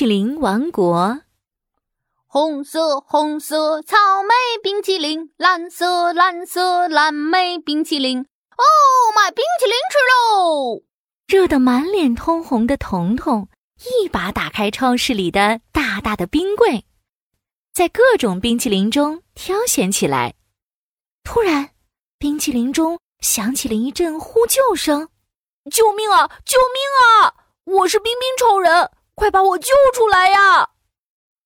淇淋王国。红色红色草莓冰淇淋，蓝色蓝色蓝莓冰淇淋。哦，买冰淇淋吃喽！热得满脸通红的彤彤一把打开超市里的大大的冰柜，在各种冰淇淋中挑选起来。突然，冰淇淋中响起了一阵呼救声：“救命啊！救命啊！我是冰冰超人，快把我救出来呀！”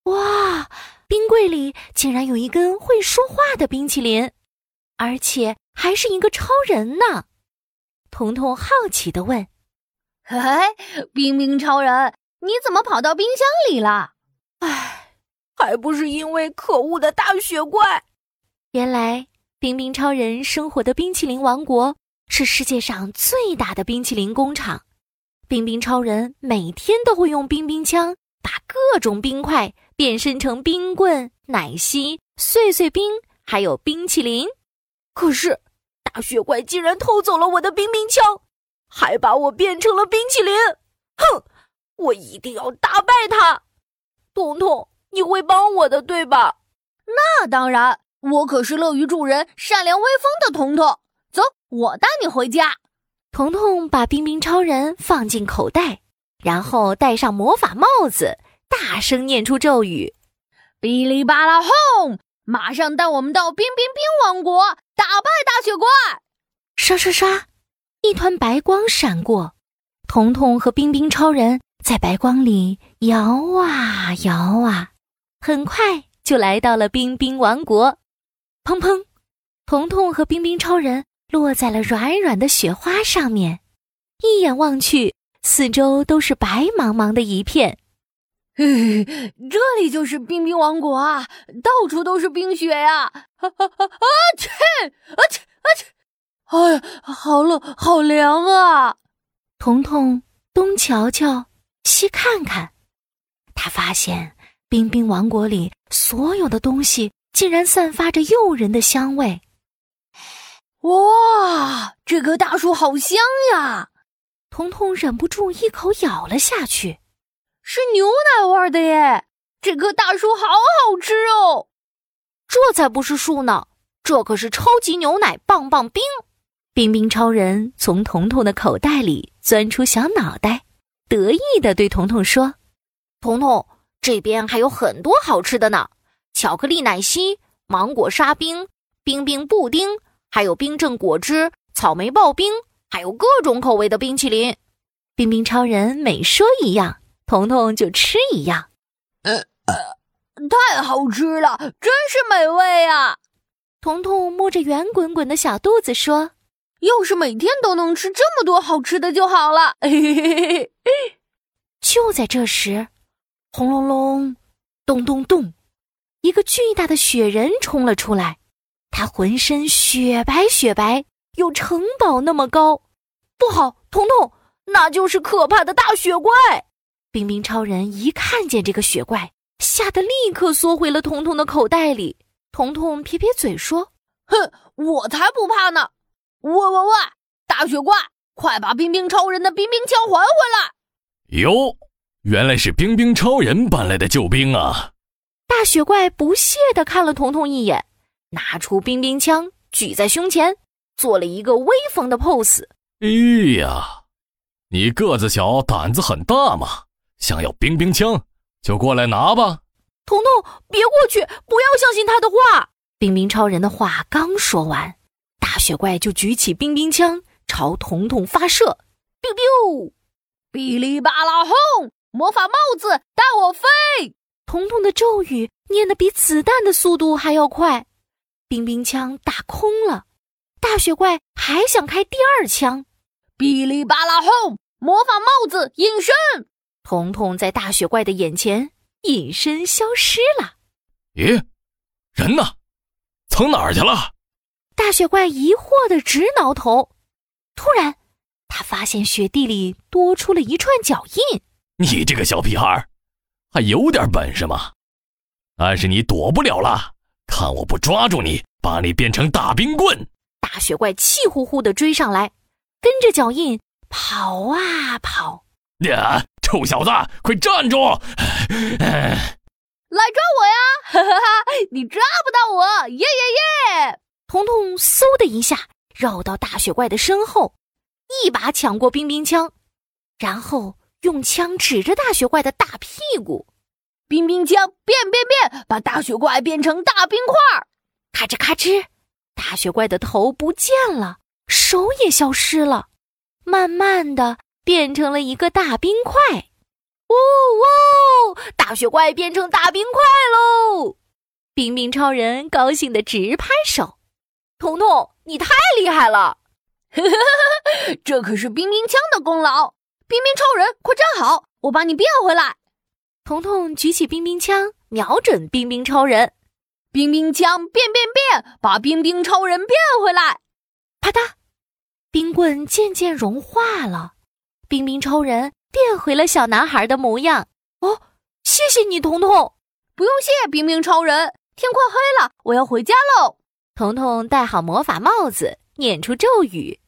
哇！冰柜里竟然有一根会说话的冰淇淋，而且还是一个超人呢！彤彤好奇的问：“哎，冰冰超人，你怎么跑到冰箱里了？”哎，还不是因为可恶的大雪怪！原来，冰冰超人生活的冰淇淋王国是世界上最大的冰淇淋工厂。冰冰超人每天都会用冰冰枪。把各种冰块变身成冰棍、奶昔、碎碎冰，还有冰淇淋。可是大雪怪竟然偷走了我的冰冰枪，还把我变成了冰淇淋！哼，我一定要打败他！彤彤，你会帮我的，对吧？那当然，我可是乐于助人、善良威风的彤彤。走，我带你回家。彤彤把冰冰超人放进口袋。然后戴上魔法帽子，大声念出咒语：“哔哩吧啦轰！马上带我们到冰冰冰王国，打败大雪怪！”刷刷刷，一团白光闪过，彤彤和冰冰超人在白光里摇啊摇啊，很快就来到了冰冰王国。砰砰，彤彤和冰冰超人落在了软软的雪花上面，一眼望去。四周都是白茫茫的一片，嘿，这里就是冰冰王国啊！到处都是冰雪呀！啊啊啊！去，啊去，啊去！哎呀，好冷，好凉啊！彤彤东瞧瞧，西看看，他发现冰冰王国里所有的东西竟然散发着诱人的香味。哇，这棵大树好香呀！彤彤忍不住一口咬了下去，是牛奶味的耶！这棵大树好好吃哦。这才不是树呢，这可是超级牛奶棒棒冰！冰冰超人从彤彤的口袋里钻出小脑袋，得意的对彤彤说：“彤彤，这边还有很多好吃的呢，巧克力奶昔、芒果沙冰、冰冰布丁，还有冰镇果汁、草莓刨冰。”还有各种口味的冰淇淋，冰冰超人每说一样，彤彤就吃一样。呃呃，太好吃了，真是美味啊！彤彤摸着圆滚滚的小肚子说：“要是每天都能吃这么多好吃的就好了。”嘿嘿嘿嘿。就在这时，轰隆隆，咚咚咚，一个巨大的雪人冲了出来，他浑身雪白雪白。有城堡那么高，不好！彤彤，那就是可怕的大雪怪！冰冰超人一看见这个雪怪，吓得立刻缩回了彤彤的口袋里。彤彤撇撇嘴说：“哼，我才不怕呢！喂喂喂，大雪怪，快把冰冰超人的冰冰枪还回来！”哟，原来是冰冰超人搬来的救兵啊！大雪怪不屑地看了彤彤一眼，拿出冰冰枪举在胸前。做了一个威风的 pose。哎呀，你个子小，胆子很大嘛！想要冰冰枪，就过来拿吧。彤彤，别过去，不要相信他的话。冰冰超人的话刚说完，大雪怪就举起冰冰枪朝彤彤发射。biu biu，哔哩吧啦轰！魔法帽子带我飞。彤彤的咒语念得比子弹的速度还要快，冰冰枪打空了。大雪怪还想开第二枪，哔哩吧啦轰！魔法帽子隐身，彤彤在大雪怪的眼前隐身消失了。咦，人呢？藏哪儿去了？大雪怪疑惑的直挠头。突然，他发现雪地里多出了一串脚印。你这个小屁孩，还有点本事吗？但是你躲不了了，看我不抓住你，把你变成大冰棍！大雪怪气呼呼的追上来，跟着脚印跑啊跑。呀，臭小子，快站住！来抓我呀！哈哈哈，你抓不到我！耶耶耶！彤彤嗖的一下绕到大雪怪的身后，一把抢过冰冰枪，然后用枪指着大雪怪的大屁股。冰冰枪变变变，把大雪怪变成大冰块！咔吱咔吱，大雪怪的头不见了，手也消失了，慢慢的变成了一个大冰块。呜呜！大雪怪变成大冰块喽！冰冰超人高兴的直拍手。彤彤，你太厉害了！这可是冰冰枪的功劳。冰冰超人，快站好，我把你变回来。彤彤举起冰冰枪，瞄准冰冰超人。冰冰枪变变变，把冰冰超人变回来。啪嗒，冰棍渐渐融化了，冰冰超人。变回了小男孩的模样哦！谢谢你，彤彤。不用谢，冰冰超人。天快黑了，我要回家喽。彤彤戴好魔法帽子，念出咒语：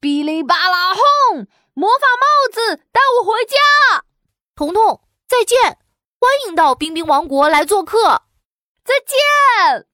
哔哩吧啦轰！魔法帽子带我回家。彤彤，再见！欢迎到冰冰王国来做客。再见。